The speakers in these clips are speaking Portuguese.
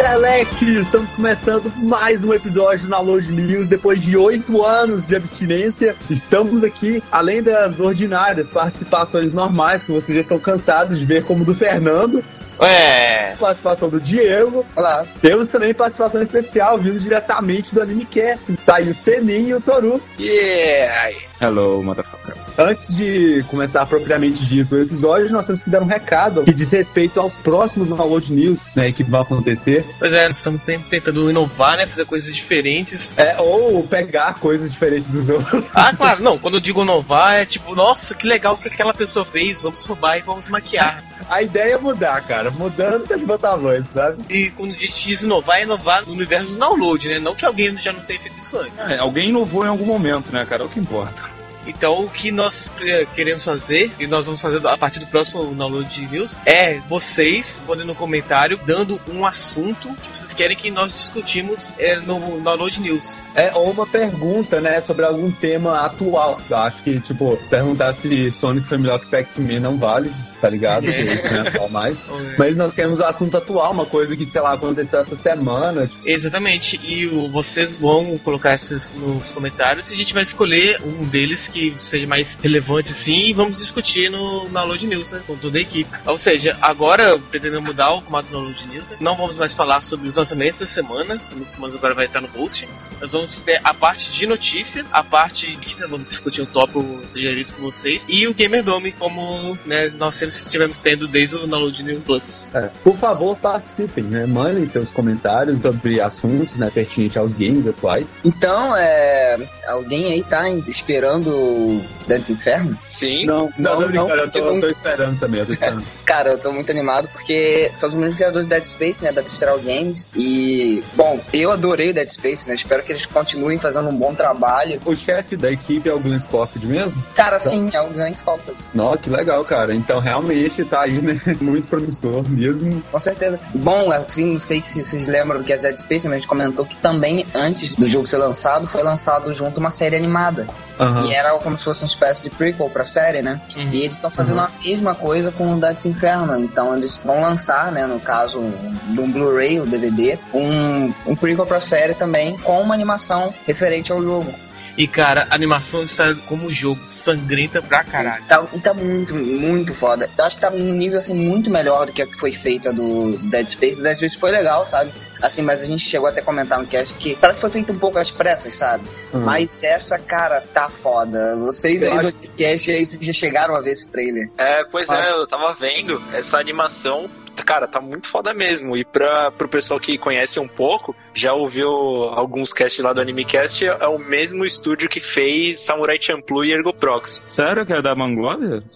Select! Estamos começando mais um episódio na Load News depois de oito anos de abstinência. Estamos aqui, além das ordinárias participações normais que vocês já estão cansados de ver, como do Fernando. É. Participação do Diego. Olá. Temos também participação especial, vindo diretamente do AnimeCast. Está aí o Senin e o Toru. Yeah. Hello, motherfucker. Antes de começar propriamente dito o episódio, nós temos que dar um recado que diz respeito aos próximos Download News, né, que vão acontecer. Pois é, nós estamos sempre tentando inovar, né? Fazer coisas diferentes. É, ou pegar coisas diferentes dos outros. Ah, claro, não. Quando eu digo inovar, é tipo, nossa, que legal que aquela pessoa fez. Vamos roubar e vamos maquiar. A ideia é mudar, cara. Mudando tem de botar voz, sabe? E quando a gente diz inovar, é inovar no universo do download, né? Não que alguém já não tenha feito isso antes. É, alguém inovou em algum momento, né, cara? É o que importa. Então, o que nós eh, queremos fazer, e nós vamos fazer a partir do próximo download de news, é vocês podem no comentário dando um assunto que vocês querem que nós discutimos eh, no download news. É, ou uma pergunta, né, sobre algum tema atual. Eu acho que, tipo, perguntar se Sonic foi melhor que Pac-Man não vale, tá ligado? É. É mais. Mas nós queremos o assunto atual, uma coisa que, sei lá, aconteceu essa semana. Tipo, Exatamente, e o- vocês vão colocar esses nos comentários e a gente vai escolher um deles que seja mais relevante assim e vamos discutir no Download News, né, com toda a equipe. Ou seja, agora pretendendo mudar o formato do Download News, né, não vamos mais falar sobre os lançamentos da semana, os lançamentos da semana agora vai estar no post. Nós vamos ter a parte de notícia, a parte de que nós vamos discutir um tópico sugerido por vocês e o Gamer Dome, como né, nós sempre estivemos tendo desde o Download News Plus. é, por favor, participem, né? Mandem seus comentários sobre assuntos, né, pertinentes aos games atuais. Então, é. Alguém aí tá esperando o Dantes Inferno? Sim. Não, não, não, tô brincando, eu, tô, não. eu tô esperando também, eu tô esperando. Cara, eu tô muito animado porque são os mesmos criadores de Dead Space, né? Da Visceral Games. E, bom, eu adorei o Dead Space, né? Espero que eles continuem fazendo um bom trabalho. o chefe da equipe é o Glenn Scofield mesmo? Cara, sim, é um grande escolta. Nossa, que legal, cara. Então, realmente, tá aí, né? Muito promissor mesmo. Com certeza. Bom, assim, não sei se vocês lembram do que é Dead Space, mas a gente comentou que também, antes do jogo ser lançado, foi lançado junto uma série animada. Aham. E era como se fosse uma espécie de prequel pra série, né? Uhum. E eles estão fazendo a mesma coisa com o Dantes Inferno. Então eles vão lançar, né, no caso, um, de um Blu-ray, o DVD, um, um prequel pra série também, com uma animação referente ao jogo. E cara, a animação está como jogo, sangrenta pra caralho. Tá, e tá muito, muito foda. Eu acho que tá num nível assim muito melhor do que a que foi feita do Dead Space. O Dead Space foi legal, sabe? Assim, mas a gente chegou até a comentar no cast que parece que foi feito um pouco às pressas, sabe? Uhum. Mas essa, cara, tá foda. Vocês Eu aí acho- do cast aí já chegaram a ver esse trailer. É, pois é, eu tava vendo essa animação, cara, tá muito foda mesmo. E pra, pro pessoal que conhece um pouco, já ouviu alguns casts lá do AnimeCast, é o mesmo estúdio que fez Samurai Champloo e Ergo Proxy. Sério que é da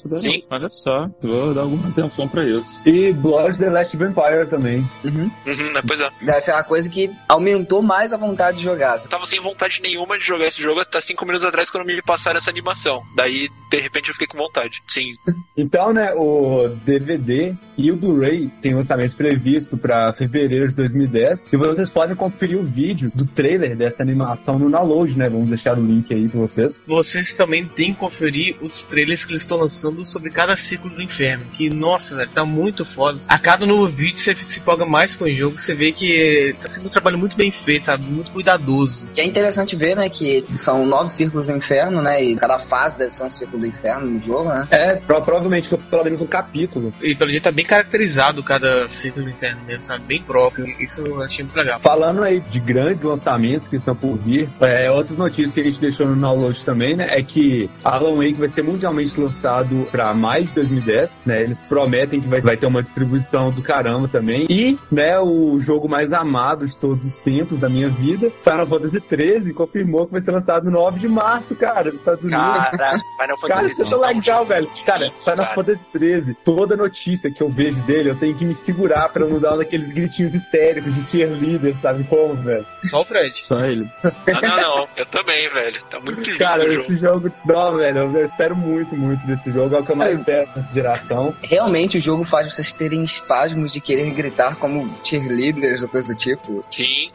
daí- Sim. Olha só, vou dar alguma atenção pra isso. E Blood The Last Vampire também. Uhum, né, pois é. Deve ser uma coisa que aumentou mais a vontade de jogar. Eu tava sem vontade nenhuma de jogar esse jogo até cinco minutos atrás quando me passaram essa animação. Daí, de repente, eu fiquei com vontade. Sim. Então, né, o DVD e o Blu-ray tem lançamento previsto para fevereiro de 2010. E vocês podem conferir o vídeo do trailer dessa animação no download, né? Vamos deixar o link aí pra vocês. Vocês também têm que conferir os trailers que eles estão lançando sobre cada ciclo do inferno. Que, nossa, velho, tá muito foda. A cada novo vídeo você se empolga mais com o jogo, você vê que tá sendo um trabalho muito bem feito, sabe? Muito cuidadoso. E é interessante ver, né, que são nove círculos do inferno, né, e cada fase deve ser um círculo do inferno no jogo, né. É, pro- provavelmente pelo menos um capítulo. E pelo jeito tá bem caracterizado cada ciclo do inferno mesmo, sabe? Bem próprio. Isso eu achei muito legal. Falando aí de grandes lançamentos que estão por vir, é, outras notícias que a gente deixou no download também, né, é que Alan Wake vai ser mundialmente lançado para mais de 2010, né, eles prometem que vai, vai ter uma distribuição do caramba também, e, né, o jogo mais amado de todos os tempos da minha vida, Final Fantasy XIII, confirmou que vai ser lançado no 9 de março, cara, nos Estados Unidos. Cara, Final Cara, Fantasy isso é tão legal, velho. Cara, Final Cara. Fantasy 13, toda notícia que eu vejo dele, eu tenho que me segurar pra não dar um daqueles gritinhos histéricos de cheerleader, sabe como, velho? Só o Fred. Só ele. Não, não, não. Eu também, velho. Tá muito lindo Cara, o jogo. esse jogo, não, velho, eu espero muito, muito desse jogo, é o que eu mais espero nessa geração. Realmente o jogo faz vocês terem espasmos de querer gritar como cheerleaders ou coisa do tipo. Sim.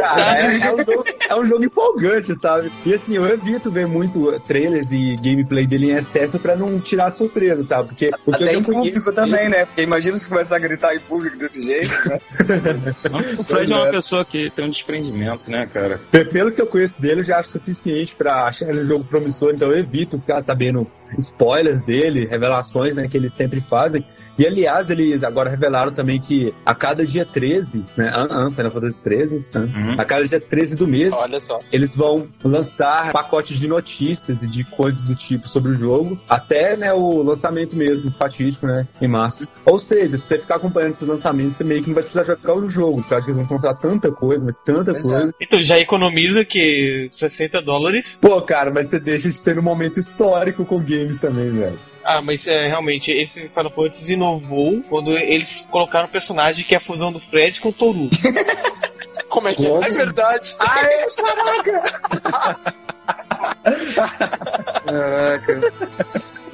Cara, é, é um jogo, é um jogo empolgante, sabe? E assim, eu evito ver muito trailers e gameplay dele em excesso pra não tirar surpresa, sabe? Porque o que Até eu em público também, né? Porque imagina se começar a gritar em público desse jeito, né? O Fred é uma pessoa que tem um desprendimento, né, cara? Pe- Pelo que eu conheço dele, eu já acho suficiente pra achar ele um jogo promissor, então eu evito ficar sabendo spoilers dele, revelações, né, que eles sempre fazem. E aliás, eles agora revelaram também que a cada dia 13, né, ah, ah, Final Fantasy 13, ah, Uhum. a cada dia 13 do mês, Olha só. eles vão lançar pacotes de notícias e de coisas do tipo sobre o jogo, até né, o lançamento mesmo, fatídico, né, em março. Ou seja, se você ficar acompanhando esses lançamentos, você meio que não vai precisar jogar o jogo, porque eu acho que eles vão lançar tanta coisa, mas tanta Pois é. coisa. Então já economiza que 60 dólares. Pô, cara, mas você deixa de ter um momento histórico com games também, velho. Ah, mas é, realmente, esse Final Fantasy inovou quando eles colocaram um personagem que é a fusão do Fred com o Toru. Como é que é? Nossa. É verdade. Caraca.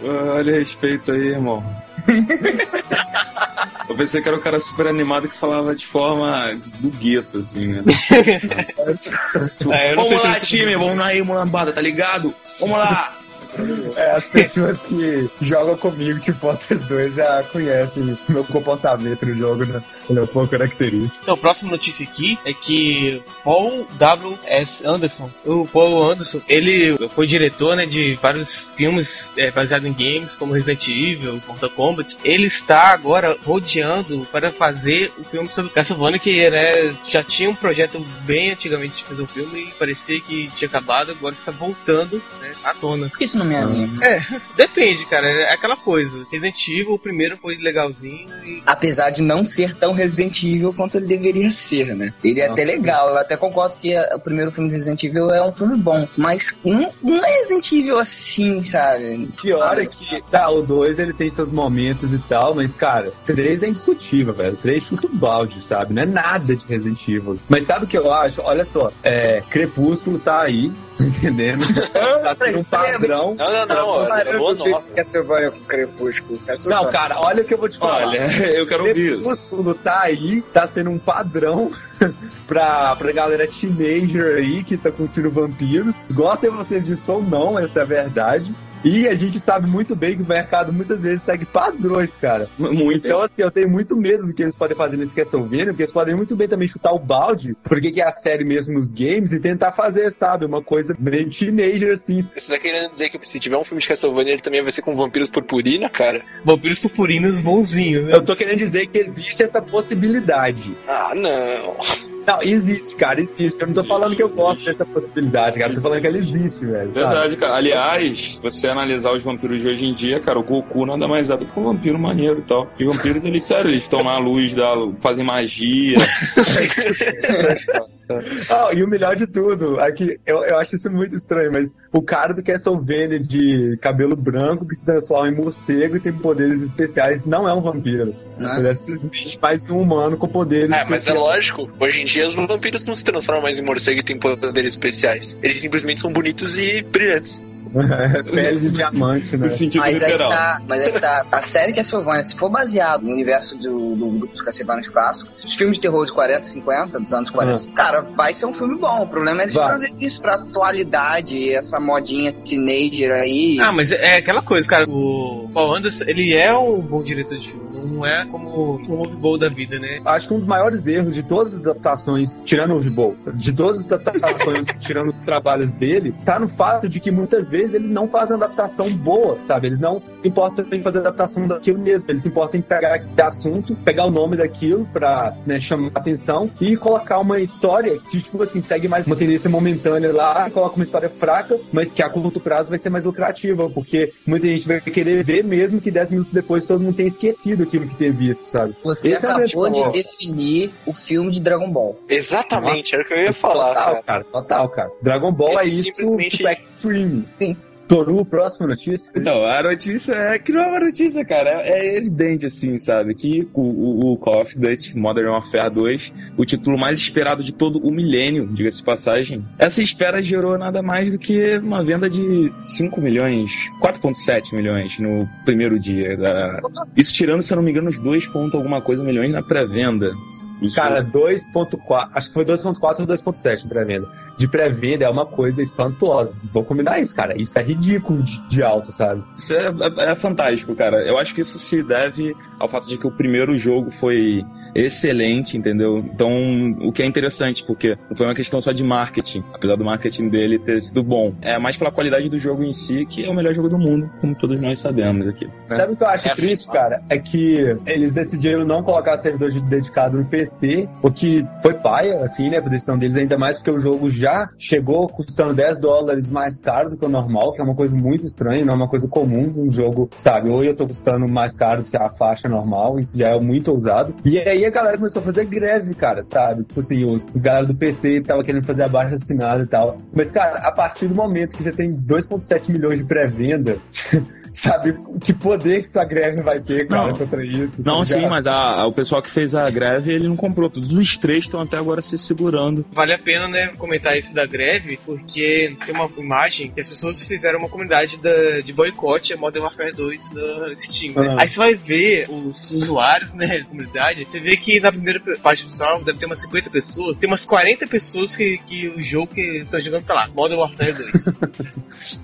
Olha, respeito aí, irmão. Eu pensei que era um cara super animado que falava de forma do gueto, assim, né? Tipo, É, vamos lá, time, vamos lá aí, mulambada, tá ligado? Vamos lá! É, as pessoas que jogam comigo, tipo, Fortress 2, já conhecem meu comportamento no jogo, né? Ele é um pouco característico. Então, a próxima notícia aqui é que Paul W.S. Anderson, o Paul Anderson, ele foi diretor né, de vários filmes é, baseados em games, como Resident Evil, Mortal Kombat. Ele está agora rodeando para fazer o filme sobre Castlevania, que né, já tinha um projeto bem antigamente de fazer um filme e parecia que tinha acabado, agora está voltando né, à tona. Por que isso não me anima? Depende, cara, é aquela coisa. Resident Evil, o primeiro foi legalzinho e Apesar de não ser tão Resident Evil quanto ele deveria ser, né? Ele é até legal, eu até concordo que o primeiro filme de Resident Evil é um filme bom, mas não, não é Resident Evil assim, sabe? Pior é que, tá, o 2 ele tem seus momentos e tal, mas, cara, 3 é indiscutível, velho. 3 chuta o balde, sabe? Não é nada de Resident Evil. Mas sabe o que eu acho? Olha só, é, Crepúsculo tá aí, entendendo? tá sendo um padrão. Não, não, não. É eu não sei nova. o que é Silvânia com Crepúsculo. Não, cara, olha o que eu vou te falar. Olha, eu quero ouvir isso. Crepúsculo tá aí, tá sendo um padrão pra, pra galera teenager aí que tá curtindo vampiros. Gostem vocês disso ou não, essa é a verdade. E a gente sabe muito bem que o mercado muitas vezes segue padrões, cara. Muito. Então, assim, eu tenho muito medo do que eles podem fazer nesse Castlevania, porque eles podem muito bem também chutar o balde, porque que é a série mesmo nos games, e tentar fazer, sabe, uma coisa meio teenager, assim. Você tá querendo dizer que se tiver um filme de Castlevania, ele também vai ser com vampiros purpurina, cara? vampiros purpurinos bonzinhos, né? Eu tô querendo dizer que existe essa possibilidade. Ah, não. Não, existe, cara, existe. Eu não tô falando que eu gosto dessa possibilidade, cara. Eu tô falando que ela existe, velho. Sabe? Verdade, cara. Aliás, se você analisar os vampiros de hoje em dia, cara, o Goku nada mais é do que um vampiro maneiro e tal. E vampiros, eles, sério, eles estão na luz da. fazem magia. Ah, e o melhor de tudo, é que eu, eu acho isso muito estranho, mas o cara do Castlevania de cabelo branco que se transforma em morcego e tem poderes especiais não é um vampiro. Né? Ele é simplesmente mais um humano com poderes É, mas é especiais. lógico. Hoje em dia, os vampiros não se transformam mais em morcego e têm poderes especiais. Eles simplesmente são bonitos e brilhantes. Pele de diamante, né? No sentido Mas aí, literal. tá, mas aí tá, a série Castlevania, se for baseado no universo do, do, do, dos Castlevania clássicos, os filmes de terror de 40, 50, dos anos 40, cara, vai ser um filme bom. O problema é eles Vai. trazerem isso pra atualidade, essa modinha teenager aí. Ah, mas é aquela coisa, cara. O Paul Anderson, ele é um bom diretor de filme. Não é como o Move Bowl da vida, né? Acho que um dos maiores erros de todas as adaptações, tirando o Vibol, de todas as adaptações, tirando os trabalhos dele, tá no fato de que muitas vezes eles não fazem adaptação boa, sabe? Eles não se importam em fazer adaptação daquilo mesmo. Eles se importam em pegar aquele assunto, pegar o nome daquilo pra né, chamar a atenção e colocar uma história que, tipo assim, segue mais uma tendência momentânea lá, coloca uma história fraca, mas que a curto prazo vai ser mais lucrativa, porque muita gente vai querer ver mesmo que 10 minutos depois todo mundo tenha esquecido aquilo que ter visto, sabe? Você Esse é acabou grande de problema. definir o filme de Dragon Ball. Exatamente, era o que eu ia falar, Total, cara. cara. Total, cara. Dragon Ball é isso, simplesmente- tipo, extreme. Sim. Toru, próxima notícia? Não, a notícia é que não é uma notícia, cara. É, é evidente, assim, sabe? Que o, o, o Call of Duty Modern Warfare 2, o título mais esperado de todo o milênio, diga-se de passagem, essa espera gerou nada mais do que uma venda de 5 milhões, 4,7 milhões no primeiro dia. Da... Isso tirando, se eu não me engano, uns 2 ponto alguma coisa milhões na pré-venda. Cara, 2.4, acho que foi 2.4 ou 2.7 pré-venda. De pré-venda é uma coisa espantosa. Vou combinar isso, cara. Isso é ridículo de, de alto, sabe? Isso é, é- é fantástico, cara. Eu acho que isso se deve ao fato de que o primeiro jogo foi excelente, entendeu? Então, o que é interessante, porque não foi uma questão só de marketing, apesar do marketing dele ter sido bom. É mais pela qualidade do jogo em si, que é o melhor jogo do mundo, como todos nós sabemos aqui. né? Sabe o que eu acho É triste, afirmado. cara? É que eles decidiram não colocar servidor de- dedicado no PC, o que foi paia, assim, né, por decisão deles, ainda mais porque o jogo já chegou custando 10 dólares mais caro do que o normal, que é uma coisa muito estranha, não é uma coisa comum um jogo, sabe? Ou eu tô custando mais caro do que a faixa normal, isso já é muito ousado. E aí a galera começou a fazer greve, cara, sabe? Tipo assim, os, o galera do PC tava querendo fazer abaixo assinado e tal. Mas, cara, a partir do momento que você tem 2,7 milhões de pré-venda, sabe que poder que essa greve vai ter, cara, Não. contra isso? Não, tá sim, ligado? mas a- o pessoal que fez a greve, ele não comprou. Todos os três estão até agora se segurando. Vale a pena, né, comentar isso da greve, porque tem uma imagem que as pessoas fizeram uma comunidade da- de boicote a Modern Warfare 2 na Steam. né? Ah. Aí você vai ver os usuários, né, da comunidade, você vê que na primeira parte pessoal deve ter umas 50 pessoas, tem umas 40 pessoas que, que o jogo que estão jogando tá lá, Modern Warfare 2.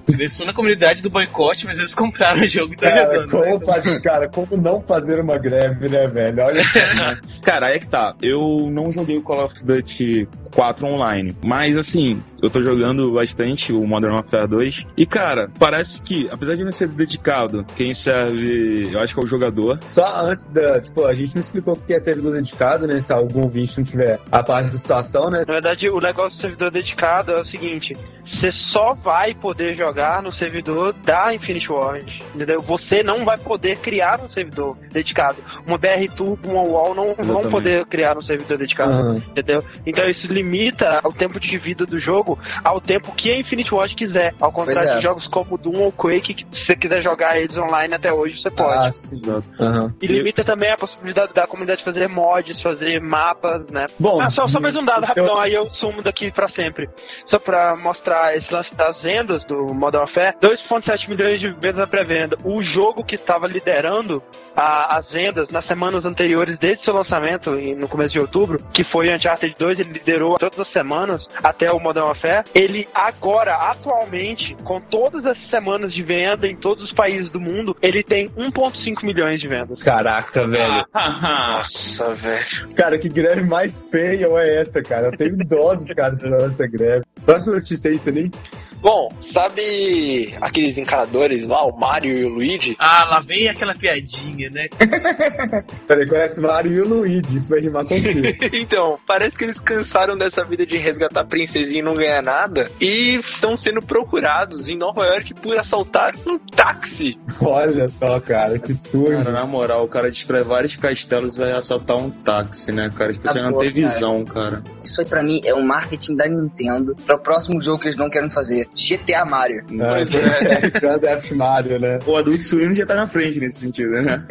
eles estão na comunidade do boicote, mas eles compraram o jogo e estão Cara, jogando. né? como fazer, cara, como não fazer uma greve, né, velho? Olha Cara, aí é que tá. Eu não joguei o Call of Duty 4 online. Mas, assim, eu tô jogando bastante o Modern Warfare 2. E, cara, parece que, apesar de não ser dedicado, quem serve, eu acho que é o jogador. Só antes da. Tipo, a gente não explicou o que é servidor dedicado, né? Se algum ouvinte não tiver a parte da situação, né? Na verdade, o negócio do servidor dedicado é o seguinte: você só vai poder jogar no servidor da Infinity Ward, entendeu? Você não vai poder criar um servidor dedicado. Uma BR Turbo, uma UOL não vão Exatamente. poder criar um servidor dedicado, Aham. entendeu? Então isso limita o tempo de vida do jogo ao tempo que a Infinity Ward quiser. Ao contrário é. de jogos como Doom ou Quake, que se você quiser jogar eles online até hoje, você pode. Ah, sim. Aham. E limita também a possibilidade da comunidade fazer mods, fazer mapas, né? Bom, Ah, só, só mais um dado seu- rapidão, aí eu sumo daqui pra sempre. Só pra mostrar esse lance das vendas do Modern Warfare, 2.7 milhões de vendas na pré-venda. O jogo que estava liderando a- as vendas nas semanas anteriores, desde seu lançamento, no começo de outubro, que foi Uncharted 2, ele liderou todas as semanas até o Modern Warfare. Ele agora, atualmente, com todas as semanas de venda em todos os países do mundo, ele tem 1.5 milhões de vendas. Caraca, velho. Nossa, velho. Cara, que greve mais feia é essa, cara? Eu tenho dó dos caras dão essa greve. Próxima notícia aí, você nem. Bom, sabe aqueles encanadores lá, o Mario e o Luigi? Ah, lá vem aquela piadinha, né? Peraí, conhece o Mario e o Luigi, isso vai rimar com o então, parece que eles cansaram dessa vida de resgatar princesinha e não ganhar nada e estão sendo procurados em Nova York por assaltar um táxi. Olha só, cara, que surdo. Cara, na moral, o cara destrói vários castelos e vai assaltar um táxi, né, cara? As pessoas Tá não têm visão, cara. Isso aí pra mim é o marketing da Nintendo para o próximo jogo que eles não querem fazer. GTA Mario. Ah, Pois é. Grand Theft Mario, né? O Adult Swim já tá na frente nesse sentido, né?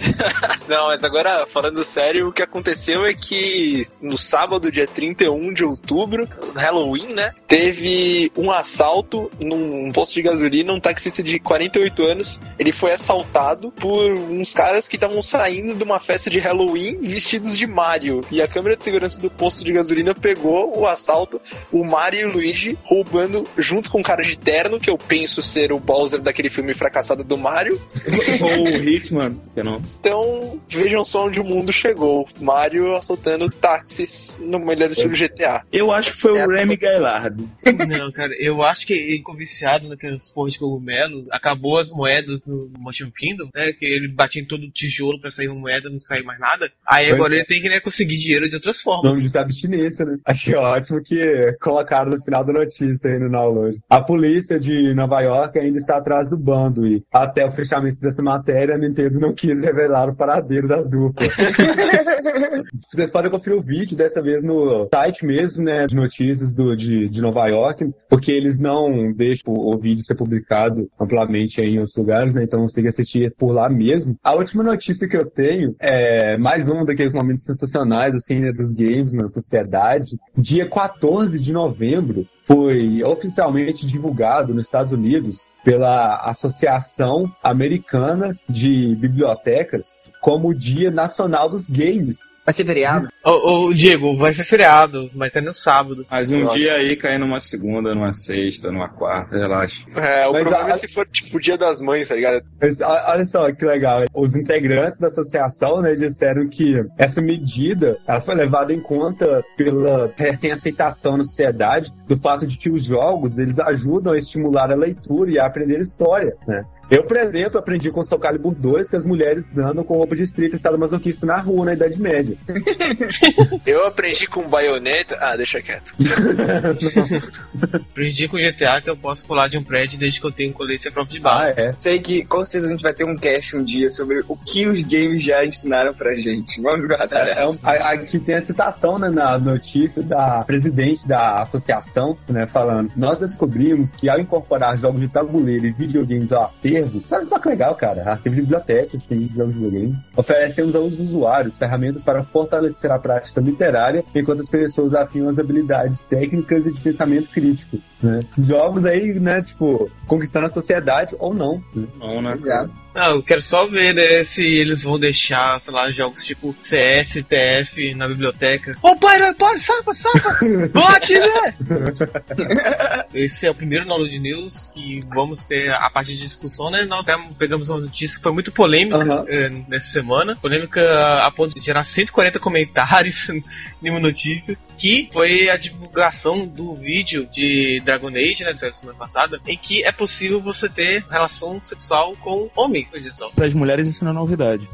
Não, mas agora, falando sério, o que aconteceu é que no sábado, dia 31 de outubro, Halloween, né? Teve um assalto num posto de gasolina, um taxista de 48 anos. Ele foi assaltado por uns caras que estavam saindo de uma festa de Halloween vestidos de Mario. E a câmera de segurança do posto de gasolina pegou o assalto, o Mario e o Luigi roubando junto com um cara de terno, que eu penso ser o Bowser daquele filme fracassado do Mario. Ou o Hitman, que não. Então, vejam só onde o mundo chegou. Mario assaltando táxis no melhor estilo GTA. Eu acho que foi o Remy Gaillard. Não, cara, eu acho que ele ficou viciado naquelas porras de cogumelo. Acabou as moedas no Mushroom Kingdom, né? Que ele batia em todo o tijolo pra sair uma moeda, não sair mais nada. Aí agora é. ele tem que né, conseguir dinheiro de outras formas. nome é abstinência, né? Achei ótimo que colocaram no final da notícia aí no download. A polícia de Nova York ainda está atrás do bando e até o fechamento dessa matéria, a Nintendo não quis revelar o paradeiro da dupla. Vocês podem conferir o vídeo dessa vez no site mesmo, né, de notícias do, de, de Nova York, porque eles não deixam o, o vídeo ser publicado amplamente em outros lugares, né, então você tem que assistir por lá mesmo. A última notícia que eu tenho é mais um daqueles momentos sensacionais, assim, né, dos games na sociedade. Dia 14 de novembro foi oficialmente divulgado nos Estados Unidos pela Associação Americana de Bibliotecas como o Dia Nacional dos Games. Vai ser feriado? Ô, ô, Diego, vai ser feriado, mas é no sábado. Mas um dia aí cair numa segunda, numa sexta, numa quarta, relaxa. É, o Mas problema a- é se for tipo o dia das mães, tá ligado? Mas, olha só que legal. Os integrantes da associação né, disseram que essa medida ela foi levada em conta pela recém-aceitação na sociedade do fato de que os jogos eles ajudam a estimular a leitura e a aprender história. Né? Eu, por exemplo, aprendi com Soul Calibur 2 que as mulheres andam com roupa de strip sadomasoquista na rua na Idade Média. Eu aprendi com baioneta. Ah, deixa quieto. Aprendi com GTA que eu posso pular de um prédio desde que eu tenho colete própria de bala. Ah, é. Sei que com certeza a gente vai ter um cast um dia sobre o que os games já ensinaram pra gente. Vamos guardar É, é um- a- Aqui tem a citação né, na notícia da presidente da associação, né, falando: Nós descobrimos que ao incorporar jogos de tabuleiro e videogames ao acervo, sabe só que legal, cara? Acervo de biblioteca, tem jogos de videogame. Oferecemos aos usuários ferramentas para fortalecer a prática literária, enquanto as pessoas afiam as habilidades técnicas e de pensamento crítico. Né? Jogos aí, né, tipo, conquistando a sociedade ou não. né? Não, né? Obrigado. Não, eu quero só ver né, se eles vão deixar, sei lá, jogos tipo CS, TF na biblioteca. Ô, para, para, sapa, sapa! Bote, né? Esse é o primeiro Download News e vamos ter a parte de discussão, né? Nós pegamos uma notícia que foi muito polêmica eh, nessa semana. Polêmica a ponto de gerar 140 comentários em uma notícia. Que foi a divulgação do vídeo de Dragon Age, né? Da semana passada, em que é possível você ter relação sexual com homens, só. Para as mulheres isso não é novidade.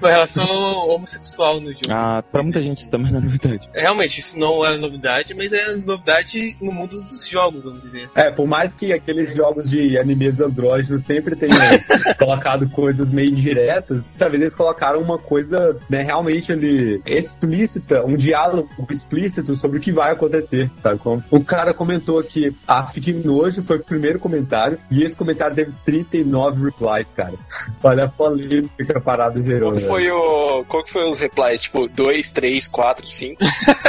Uma relação homossexual no jogo. Ah, pra muita gente isso também não é novidade. Realmente, isso não é novidade, mas é novidade no mundo dos jogos, vamos dizer. É, por mais que aqueles jogos de animes andrógenos sempre tenham colocado coisas meio indiretas, dessa vez eles colocaram uma coisa, né, realmente ali explícita, um diálogo explícito sobre o que vai acontecer, sabe como? O cara comentou que a Fique Nojo foi o primeiro comentário, e esse comentário teve 39 replies, cara. Olha a polêmica que a parada gerou, Qual que né? foi o. Qual que foi os replies? Tipo, 2, 3, 4, 5.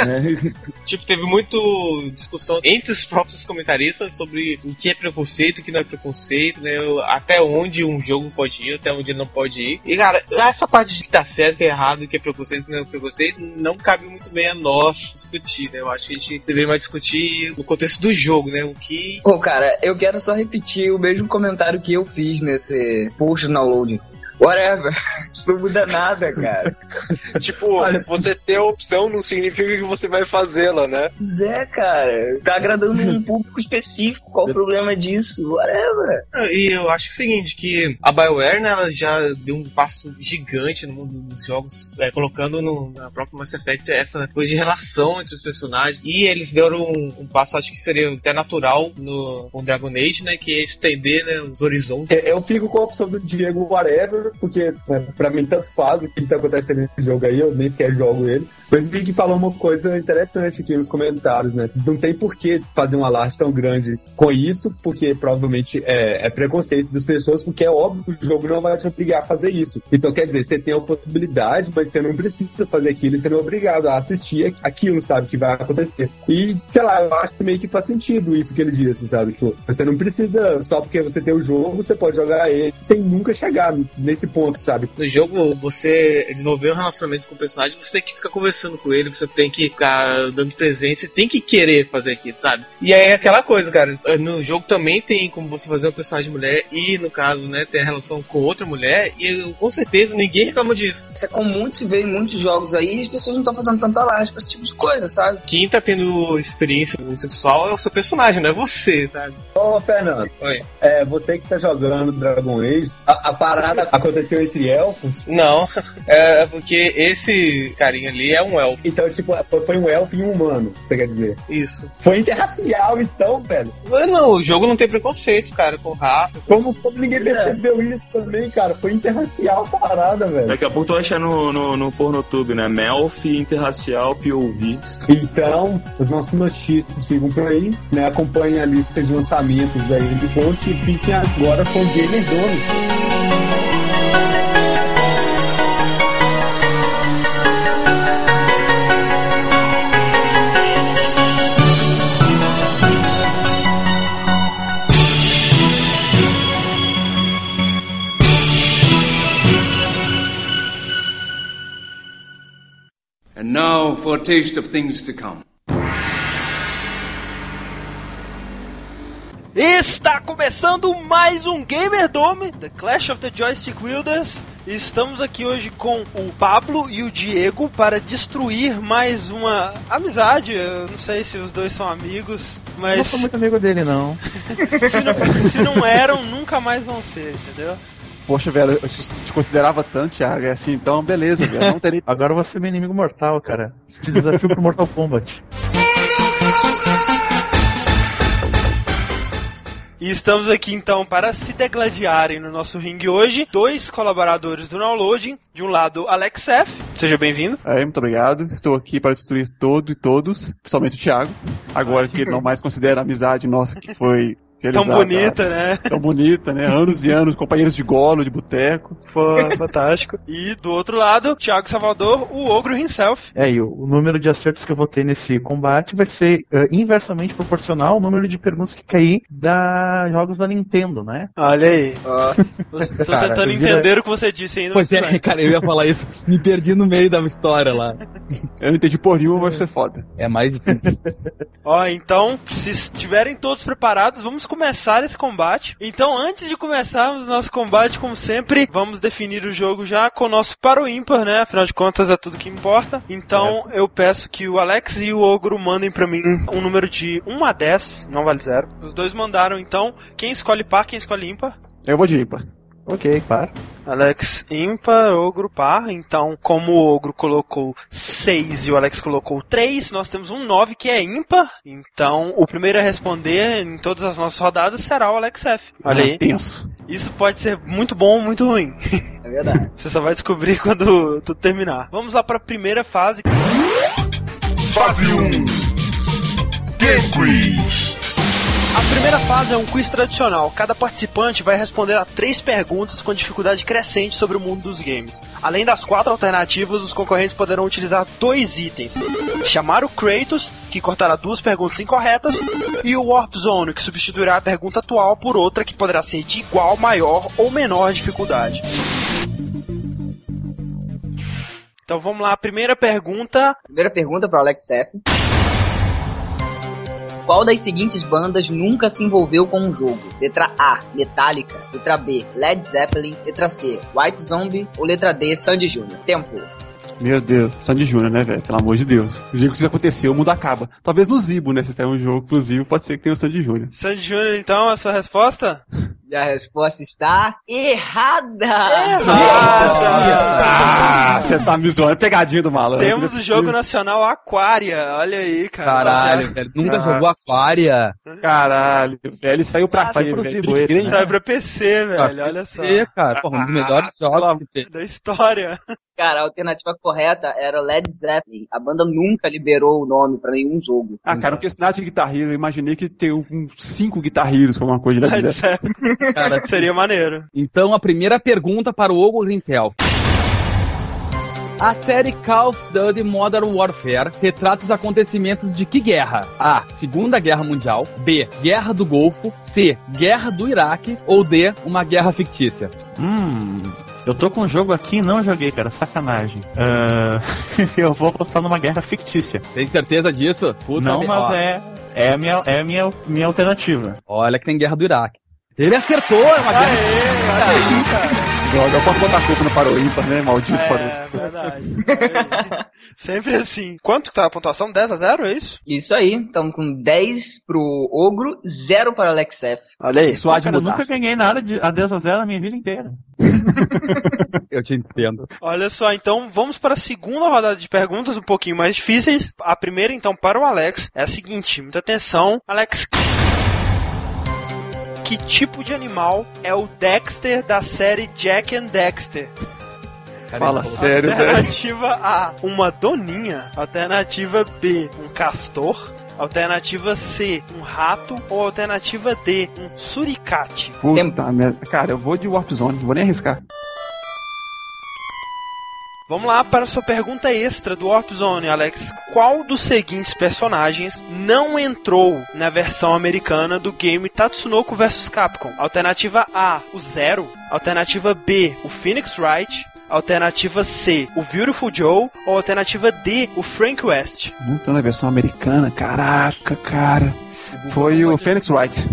né? Tipo, teve muito discussão entre os próprios comentaristas sobre o que é preconceito, o que não é preconceito, né? Até onde um jogo pode ir, até onde ele não pode ir. E, cara, essa parte de que tá certo, que é errado, que é preconceito, que não é preconceito, não cabe muito bem a nós discutir, né? Eu acho que a gente deveria mais discutir no contexto do jogo, né? O que Pô, cara, eu quero só repetir o mesmo comentário que eu fiz nesse post do download. Whatever. Não muda nada, cara. tipo, Olha- você ter a opção não significa que você vai fazê-la, né? Zé, cara. Tá agradando um público específico. Qual o problema disso? Whatever. Ah, E eu acho que é o seguinte, que a BioWare, né, ela já deu um passo gigante no mundo dos jogos, é, colocando no, na própria Mass Effect essa coisa de relação entre os personagens. E eles deram um, um passo, acho que seria até natural no com Dragon Age, né, que é estender né, os horizontes. É, Eu fico com a opção do Diego Whatever, porque né, pra mim tanto faz o que tá acontecendo nesse jogo aí, eu nem sequer jogo ele. Mas vi que falou uma coisa interessante aqui nos comentários, né? Não tem por que fazer um alarde tão grande com isso, porque provavelmente é, é preconceito das pessoas, porque é óbvio que o jogo não vai te obrigar a fazer isso. Então, quer dizer, você tem a possibilidade, mas você não precisa fazer aquilo você não é obrigado a assistir aquilo, sabe, que vai acontecer. E, sei lá, eu acho que meio que faz sentido isso que ele disse, sabe? Tipo, você não precisa, só porque você tem o jogo, você pode jogar ele sem nunca chegar nesse ponto, sabe? No jogo, você desenvolver um relacionamento com o personagem, você tem que ficar conversando com ele, você tem que ficar dando presente, você tem que querer fazer aquilo, sabe? E aí é aquela coisa, cara. No jogo também tem como você fazer um personagem mulher e, no caso, né, ter a relação com outra mulher, e com certeza ninguém reclama disso. Isso é comum de se ver em muitos jogos aí e as pessoas não estão fazendo tanto alarde pra esse tipo de coisa, sabe? Quem tá tendo experiência sexual é o seu personagem, não é você, sabe? Ô, Fernando, Oi. é, você que tá jogando Dragon Age, a, a parada aconteceu entre elfos, Não, é porque esse carinha ali é um elfo. então, tipo, foi, foi um elfo e um humano, você quer dizer? Isso. Foi interracial, então, velho. Mas não, o jogo não tem preconceito, cara, com raça. Como, como ninguém percebeu isso também, cara? Foi interracial a parada, velho. Daqui a pouco tu vai achar no, no, no Pornotube, né? Melf, interracial, POV. Então, os nossos notícias ficam por aí, né? Acompanhem a lista de lançamentos aí do post e fiquem agora com o Gamer And now for a taste of things to come. Está começando mais um Gamer Dome, The Clash of the Joystick Wielders. Estamos aqui hoje com o Pablo e o Diego para destruir mais uma amizade. Eu não sei se os dois são amigos, mas Não sou muito amigo dele, não. se, não, se não eram, nunca mais vão ser, entendeu? Poxa, velho, eu te considerava tanto, Thiago. É assim, então beleza, velho. Não terei... Agora você é meu inimigo mortal, cara. Te desafio pro Mortal Kombat. E estamos aqui então para se degladiarem no nosso ringue hoje. Dois colaboradores do Downloading. De um lado, Alex F. Seja bem-vindo. Aí, muito obrigado. Estou aqui para destruir todo e todos, principalmente o Thiago. Agora que ele não mais considera a amizade nossa que foi Tão bonita, né? Tão bonita, né? Anos e anos, companheiros de golo, de boteco. Pô, fantástico. E do outro lado, Thiago Salvador, o ogro himself. É, e o, o número de acertos que eu vou ter nesse combate vai ser eh, inversamente proporcional ao número de perguntas que cair da jogos da Nintendo, né? Olha aí. Estou tentando entender o que você disse ainda. Pois mas é, cara, eu ia falar isso. Me perdi no meio da história lá. Eu não entendi por nenhuma, vai ser foda. É mais de cinco. Ó, então, se estiverem todos preparados, vamos começar esse combate. Então, antes de começarmos o nosso combate, como sempre, vamos definir o jogo já com o nosso para o ímpar, né? Afinal de contas, é tudo que importa. Então, eu peço que o Alex e o Ogro mandem pra mim um número de 1 a 10, não vale zero. Os dois mandaram, então, quem escolhe par, quem escolhe ímpar? Eu vou de ímpar. Ok, para. Alex ímpar, ogro par. Então, como o ogro colocou 6 e o Alex colocou 3, nós temos um 9 que é ímpar. Então, o primeiro a responder em todas as nossas rodadas será o Alex F. Olha aí. Tenso. Isso pode ser muito bom ou muito ruim. é verdade. Você só vai descobrir quando tudo terminar. Vamos lá para a primeira fase. Fase 1 Game Quiz primeira fase é um quiz tradicional. Cada participante vai responder a três perguntas com dificuldade crescente sobre o mundo dos games. Além das quatro alternativas, os concorrentes poderão utilizar dois itens: chamar o Kratos, que cortará duas perguntas incorretas, e o Warp Zone, que substituirá a pergunta atual por outra que poderá ser de igual, maior ou menor dificuldade. Então vamos lá, primeira pergunta. Primeira pergunta para Alex F. Qual das seguintes bandas nunca se envolveu com um jogo? Letra A, Metallica. Letra B, Led Zeppelin. Letra C, White Zombie. Ou letra D, Sandy Jr. Tempo. Meu Deus, Sandy Júnior, né, velho? Pelo amor de Deus. O jeito que isso aconteceu, o mundo acaba. Talvez no Zibo, né? Se sair um jogo exclusivo, pode ser que tenha o Sandy Júnior. Sandy Júnior, então, a sua resposta? E a resposta está errada. Ah, você tá me zoando. É pegadinha do malandro. Temos o jogo nacional Aquária. Olha aí, cara. Caralho, velho. Nunca Nossa. jogou Aquária. Caralho, velho. Ele saiu pra Cara, quê, foi pro velho? Zibo Que esse, grande- Sai pra PC, velho. Olha só. É, cara. Porra, um dos melhores jogos que tem. Da história. Cara, a alternativa correta era Led Zeppelin. A banda nunca liberou o nome pra nenhum jogo. Ah, cara, porque esse nada de Guitar Hero, eu imaginei que tem um, cinco Guitar Heroes com uma coisa de Led Led Zeppelin. Cara, Seria maneiro. Então, a primeira pergunta para o Hugo Himself. A série Call of Duty Modern Warfare retrata os acontecimentos de que guerra? A. Segunda Guerra Mundial. B. Guerra do Golfo. C. Guerra do Iraque. Ou D. Uma guerra fictícia. Hum, eu tô com um jogo aqui e não joguei, cara. Sacanagem. Ah, eu vou apostar numa guerra fictícia. Tem certeza disso? Puta não, me- mas ó, é, é a minha, é a minha, minha alternativa. Olha que tem Guerra do Iraque. Ele acertou, é uma cara. Droga, eu posso botar a culpa no Paro Ímpar, né? Maldito Paro É, verdade. Olha aí. Sempre assim. Quanto que tá a pontuação? 10 a 0, é isso? Isso aí, estamos com 10 pro Ogro, 0 para Alex F. Olha aí. De Cara, eu nunca ganhei nada de a 10 a 0 na minha vida inteira. Eu te entendo. Olha só, então vamos para a segunda rodada de perguntas, um pouquinho mais difíceis. A primeira, então, para o Alex é a seguinte: muita atenção. Alex, que tipo de animal é o Dexter da série Jack and Dexter? Fala sério, velho. Alternativa A, uma doninha. Alternativa B, um castor. Alternativa C, um rato. Ou alternativa D, um suricate. Puta merda. Cara, eu vou de Warp Zone, não vou nem arriscar. Vamos lá para a sua pergunta extra do Warp Zone, Alex. Qual dos seguintes personagens não entrou na versão americana do game Tatsunoko vs Capcom? Alternativa A, o Zero. Alternativa B, o Phoenix Wright. Alternativa C, o Beautiful Joe. Ou alternativa D, o Frank West. Não tô na versão americana, caraca, cara. Foi o Phoenix Wright.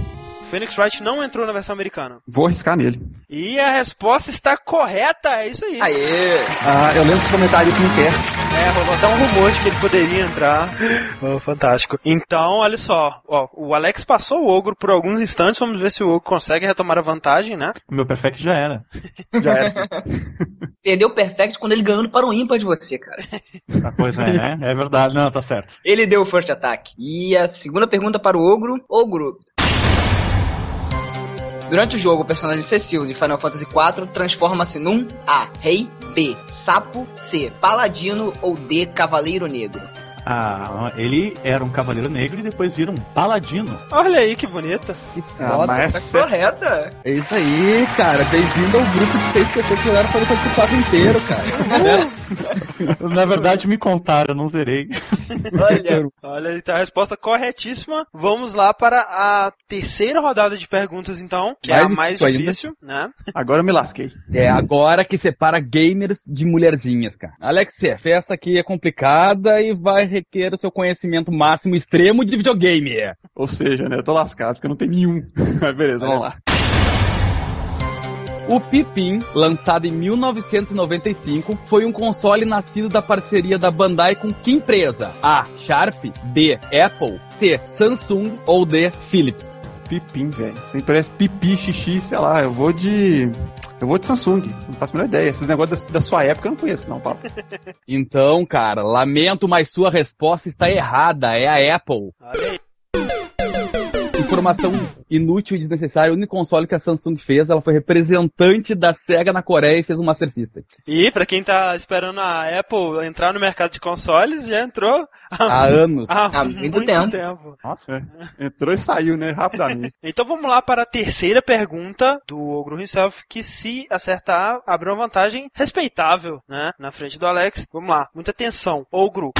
Phoenix Wright não entrou na versão americana. Vou arriscar nele. E a resposta está correta, é isso aí. Aê! Ah, eu lembro dos comentários no cast. É, rolou até um rumor de que ele poderia entrar. Oh, fantástico. Então, olha só. Ó, o Alex passou o ogro por alguns instantes. Vamos ver se o ogro consegue retomar a vantagem, né? O meu perfect já era. Já era. Perdeu o perfect quando ele ganhou para o ímpar de você, cara. Ah, pois é, né? É verdade. Não, tá certo. Ele deu o first attack. E a segunda pergunta para o ogro. Ogro. Durante o jogo, o personagem Cecil de Final Fantasy IV transforma-se num A. Rei, B. Sapo, C. Paladino ou D. Cavaleiro Negro. Ah, ele era um cavaleiro negro e depois vira um paladino. Olha aí que bonita. Ah, mas Tá essa- correta. É isso aí, cara. Bem-vindo ao grupo de seis pessoas que olharam para o participado inteiro, cara. Na verdade, me contaram, eu não zerei. Olha. Olha, então a resposta corretíssima. Vamos lá para a terceira rodada de perguntas, então, que é a Mais mais difícil ainda. né? Agora eu me lasquei. É agora que separa gamers de mulherzinhas, cara. Alex essa aqui é complicada e vai requer o seu conhecimento máximo extremo de videogame. Ou seja, né? Eu tô lascado porque eu não tenho nenhum. Mas beleza, vamos lá. O Pipim, lançado em 1995, foi um console nascido da parceria da Bandai com que empresa? A. Sharp, B. Apple, C. Samsung ou D. Philips? Pipim, velho. Tem parece pipi, xixi, sei lá. Eu vou de. Eu vou de Samsung. Não faço a menor ideia. Esses negócios da, da sua época eu não conheço, não, papo. Então, cara, lamento, mas sua resposta está errada. É a Apple. Olha aí. Informação inútil e desnecessária. O único console que a Samsung fez, ela foi representante da SEGA na Coreia e fez um Master System. E pra quem tá esperando a Apple entrar no mercado de consoles, já entrou Há anos. há Há muito tempo. Nossa, é. Entrou e saiu, né? Rapidamente. Então vamos lá para a terceira pergunta do Ogro himself, que se acertar, abre uma vantagem respeitável, né? Na frente do Alex. Vamos lá, muita atenção. Ogro.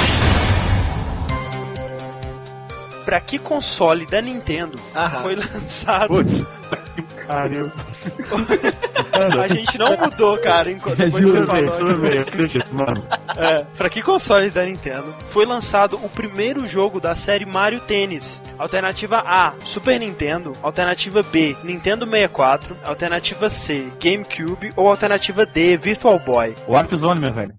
Pra que console da Nintendo Aham. foi lançado? Putz, pariu. A gente não mudou, cara, enquanto depois que Juro, você velho, falou. juro, velho, eu acredito, mano. É, pra que console da Nintendo foi lançado o primeiro jogo da série Mario Tennis? Alternativa A, Super Nintendo. Alternativa B, Nintendo 64. Alternativa C, GameCube. Ou alternativa D, Virtual Boy. Warp Zone, meu velho.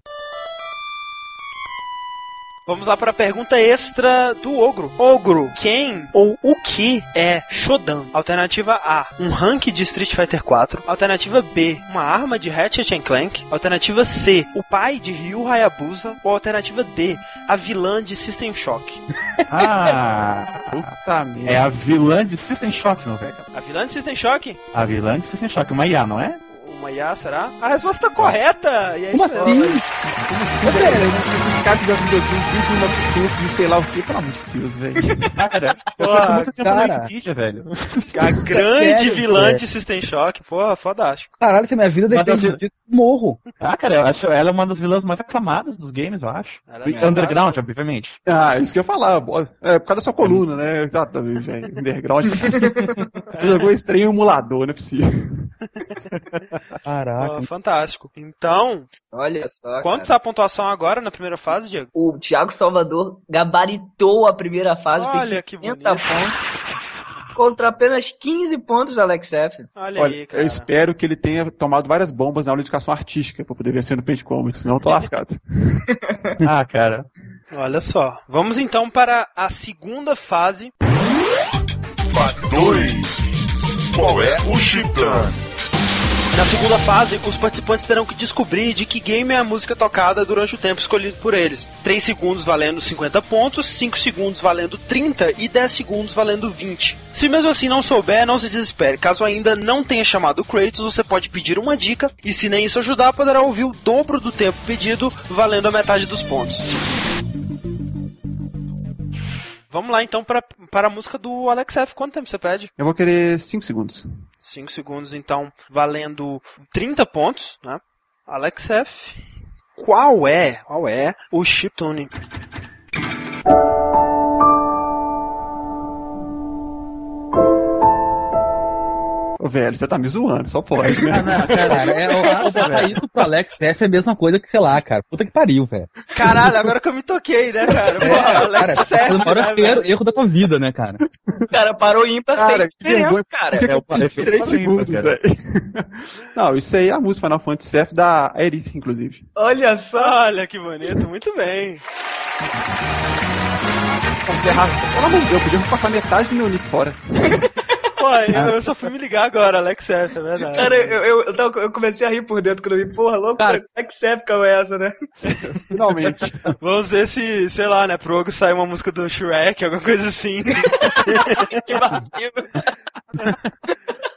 Vamos lá para a pergunta extra do Ogro. Ogro, quem ou o que é Shodan? Alternativa A, um rank de Street Fighter 4. Alternativa B, uma arma de Ratchet and Clank. Alternativa C, o pai de Ryu Hayabusa. Ou alternativa D, a vilã de System Shock. Ah, Puta merda. é a vilã de System Shock, meu velho. A vilã de System Shock? A vilã de System Shock, uma IA, não é? Uma IA, será? A resposta está correta! E é Como isso assim? mesmo. Ô, velho, esses caras jogam videogame 1900 e sei lá o que, pelo amor de Deus, velho. Cara, Porra, cara. Wikipedia, velho. A grande Sério, vilã velho? de System Shock. Porra, fodástico. Caralho, se a minha vida depende disso, morro. Ah, cara, eu acho ela é uma das vilãs mais aclamadas dos games, eu acho. Ela é Underground, obviamente. Ah, isso que eu ia falar. É por causa da sua coluna, né? Tá, tá, velho. Underground. Jogou estranho emulador, não é possível. Caraca. Fantástico. Então, Olha só. quanto cara. tá a pontuação agora na primeira fase, Diego? O Thiago Salvador gabaritou a primeira fase. Olha que 50 bonito. pontos. Contra apenas 15 pontos, Alex F. Olha, Olha, aí, cara. eu espero que ele tenha tomado várias bombas na aula de educação artística pra poder vencer no Paint Combat, senão eu tô lascado. Ah, cara. Olha só. Vamos então para a segunda fase. Fase 2. Qual é o Chitã? Na segunda fase, os participantes terão que descobrir de que game é a música tocada durante o tempo escolhido por eles. 3 segundos valendo 50 pontos, 5 segundos valendo 30 e 10 segundos valendo 20. Se mesmo assim não souber, não se desespere. Caso ainda não tenha chamado o Kratos, você pode pedir uma dica e se nem isso ajudar, poderá ouvir o dobro do tempo pedido, valendo a metade dos pontos. Vamos lá então para, para a música do Alex F. Quanto tempo você pede? Eu vou querer 5 segundos. 5 segundos, então, valendo 30 pontos, né? Alex F. Qual é, qual é o chiptune? Ô, velho, você tá me zoando, só pode, né? Ah, não, cara, é, botar isso pro Alex F é a mesma coisa que, sei lá, cara. Puta que pariu, velho. Caralho, agora que eu me toquei, né, cara? Porra, É, Alex cara, maior né, erro, da tua vida, né, cara? Cara, parou ímpar Cara, que vergonha. cara. É eu o- fiz efeito três segundos, velho? Não, isso aí é a música Final Fantasy F da Eris, inclusive. Olha só. Olha que bonito, muito bem. Você errar. Pelo amor de Deus, eu podia passar metade do meu nick fora. Pô, eu, eu só fui me ligar agora, Alex F, é verdade. Cara, eu, eu, eu, tava- eu comecei a rir por dentro quando eu vi, porra, louco, Cara. que época é essa, né? Finalmente. Vamos ver se, sei lá, né, pro Ogro sai uma música do Shrek, alguma coisa assim. que vacilo.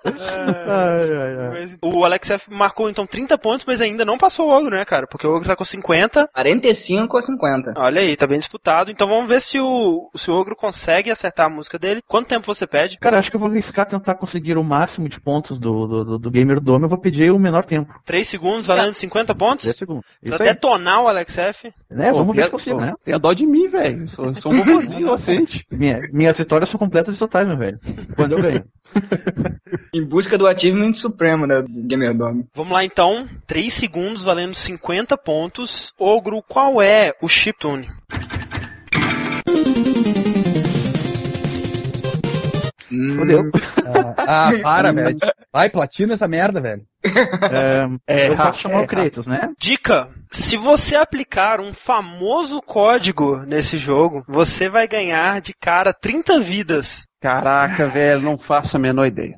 Ai, ai. Mas o Alex F marcou então 30 pontos, mas ainda não passou o Ogro, né, cara? Porque o Ogro tá com 50. 45 ou 50. Olha aí, tá bem disputado. Então vamos ver se o, se o Ogro consegue acertar a música dele. Quanto tempo você pede? Cara, acho que eu vou arriscar tentar conseguir o máximo de pontos do, do, do, do Gamer Dome. Eu vou pedir o menor tempo. 3 segundos, valendo 50 pontos? 10 segundos. Pra Isso aí. detonar o Alex F. Né? Pô, Vamos ver se consigo, né? Tem a dó de mim, velho. Eu sou, sou um bobozinho inocente. Minha, minhas vitórias são completas e totais, meu velho. Quando eu ganho. Em busca do achievement supremo, né, do Gamer Dome. Vamos lá então. 3 segundos, valendo 50 pontos. Ogro, qual é o chiptune? Fodeu. Ah, ah, para, velho. Vai, platina essa merda, velho. É, eu ra- posso chamar é, o Kratos, né? Dica: se você aplicar um famoso código nesse jogo, você vai ganhar de cara 30 vidas. Caraca, velho, não faço a menor ideia.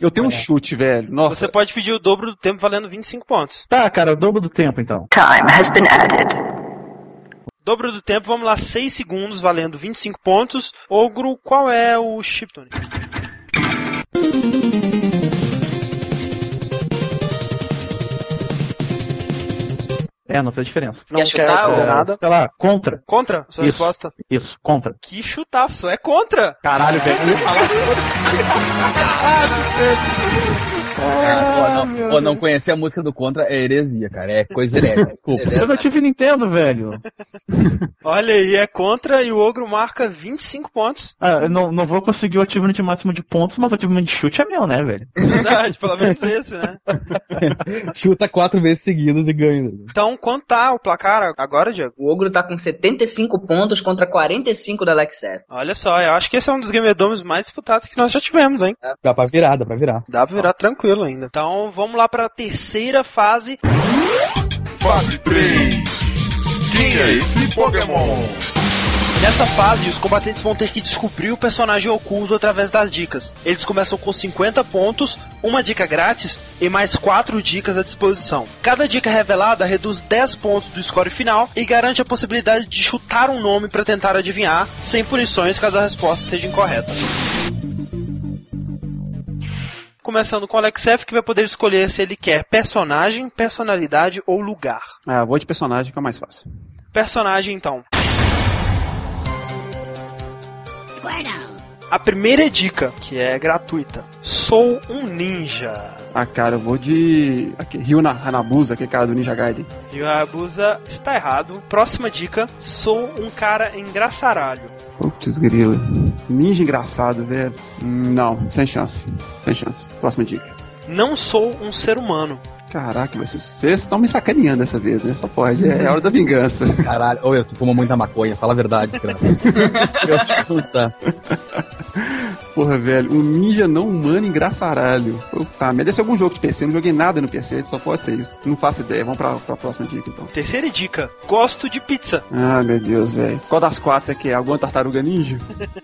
Eu tenho um chute, velho. Nossa, Você pode pedir o dobro do tempo valendo 25 pontos. Tá, cara, o dobro do tempo, então. Time has been added. Dobro do tempo, vamos lá, 6 segundos valendo 25 pontos. Ogro, qual é o chiptune? É, não fez diferença. Não Quer quer chutar, responder ô? nada. Sei lá, contra. Contra? Sua Isso. resposta? Isso, contra. Que chutaço, é contra! caralho, velho. eu ia Cara, pô, não, não conhecer a música do Contra é heresia, cara. É coisa herética. Eu não tive Nintendo, velho. Olha aí, é contra e o Ogro marca 25 pontos. Ah, eu não, não vou conseguir o achievement máximo de pontos, mas o achievement de chute é meu, né, velho? Verdade, pelo menos esse, né? Chuta quatro vezes seguidas e ganha. Então, quanto tá o placar agora, Diego? O Ogro tá com 75 pontos contra 45 da Alex F. Olha só, eu acho que esse é um dos Game Domes mais disputados que nós já tivemos, hein? Dá pra virar, dá pra virar. Dá pra virar tranquilo ainda. Então, vamos lá pra terceira fase. Fase 3. Quem é esse Pokémon? Nessa fase, os combatentes vão ter que descobrir o personagem oculto através das dicas. Eles começam com 50 pontos, uma dica grátis e mais 4 dicas à disposição. Cada dica revelada reduz 10 pontos do score final e garante a possibilidade de chutar um nome para tentar adivinhar, sem punições caso a resposta seja incorreta. Começando com o Alex F, que vai poder escolher se ele quer personagem, personalidade ou lugar. Ah, vou de personagem que é o mais fácil. Personagem, então. A primeira dica, que é gratuita. Sou um ninja. Ah, cara, eu vou de. Aqui, Ryu Na- Hanabusa, aquele cara do Ninja Gaiden. E o Abusa está errado. Próxima dica. Sou um cara engraçaralho. Putz, grila. Ninja engraçado, velho. Não, sem chance. Sem chance. Próxima dica. Não sou um ser humano. Caraca, mas vocês estão me sacaneando dessa vez, né? Só pode. É a hora da vingança. Caralho, ô, eu, tu fuma muita maconha, fala a verdade, cara. eu te contar. Porra, velho. Um ninja não humano engraçaralho. Puta merda. Esse é algum jogo de PC. Eu não joguei nada no PC. Só pode ser isso. Não faço ideia. Vamos pra, pra próxima dica, então. Terceira dica. Gosto de pizza. Ah, meu Deus, velho. Qual das quatro você quer? Alguma tartaruga ninja?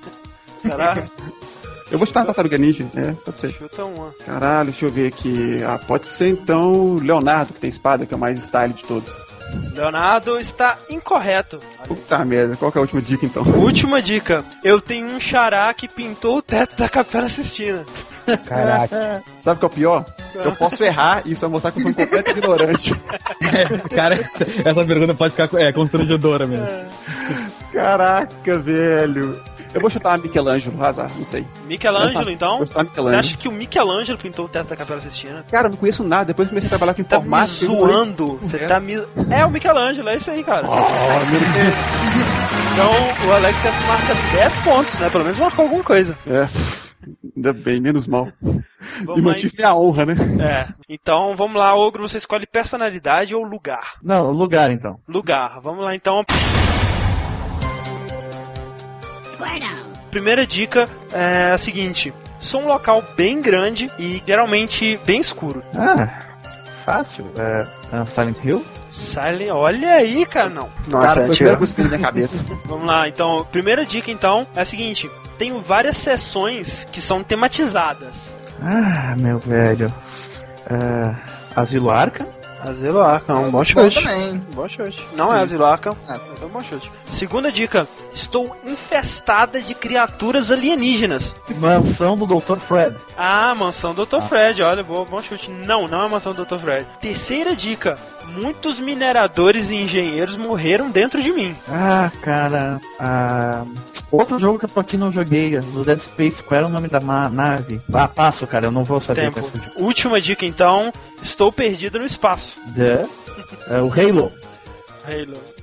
Será? Eu vou chutar uma tartaruga ninja. É, pode ser. Chuta uma. Caralho, deixa eu ver aqui. Ah, pode ser então Leonardo, que tem espada, que é o mais style de todos. Leonardo está incorreto. Puta merda, qual que é a última dica então? Última dica. Eu tenho um xará que pintou o teto da Capela Sistina. Caraca. Sabe o que é o pior? Eu posso errar e isso vai mostrar que eu sou um completo ignorante. Cara, essa pergunta pode ficar é, constrangedora mesmo. Caraca, velho. Eu vou chutar Michelangelo, azar, não sei. Michelangelo, então? Vou chutar Você Michelangelo. acha que o Michelangelo pintou o teto da Capela Sistina? Cara, eu não conheço nada. Depois que comecei a trabalhar com Tá me informática. eu não zoando. Você tá me. É o Michelangelo, é isso aí, cara. Então o Alex marca 10 pontos, né? Pelo menos marcou alguma coisa. É. Ainda bem, menos mal. Vamos e mantive minha honra, né? É. Então, vamos lá, Ogro, você escolhe personalidade ou lugar? Não, lugar então. Lugar. Vamos lá, então. Primeira dica é a seguinte: sou um local bem grande e geralmente bem escuro. Ah, fácil. É, é Silent Hill? Silent, olha aí, cara, não. Nossa, foi a primeira coisa que veio na minha cabeça. Vamos lá, então, primeira dica então é a seguinte: tenho várias sessões que são tematizadas. Ah, meu velho. É, Asilo Arca? Asilo Arkham, um bom Bom chute. também. Bom chute. Não é Asilo Arkham, é um bom chute. Segunda dica: estou infestada de criaturas alienígenas. Mansão do Dr. Fred. Ah, mansão Dr. Fred, olha, bom, bom chute. Não, não é mansão do Dr. Fred. Terceira dica: muitos mineradores e engenheiros morreram dentro de mim. Ah, cara. ah, outro jogo que eu tô aqui não joguei, no Dead Space, qual era o nome da nave? Ah, passo, cara, eu não vou saber Tempo. é. Última dica então: estou perdido no espaço. The, é, o Halo. Halo.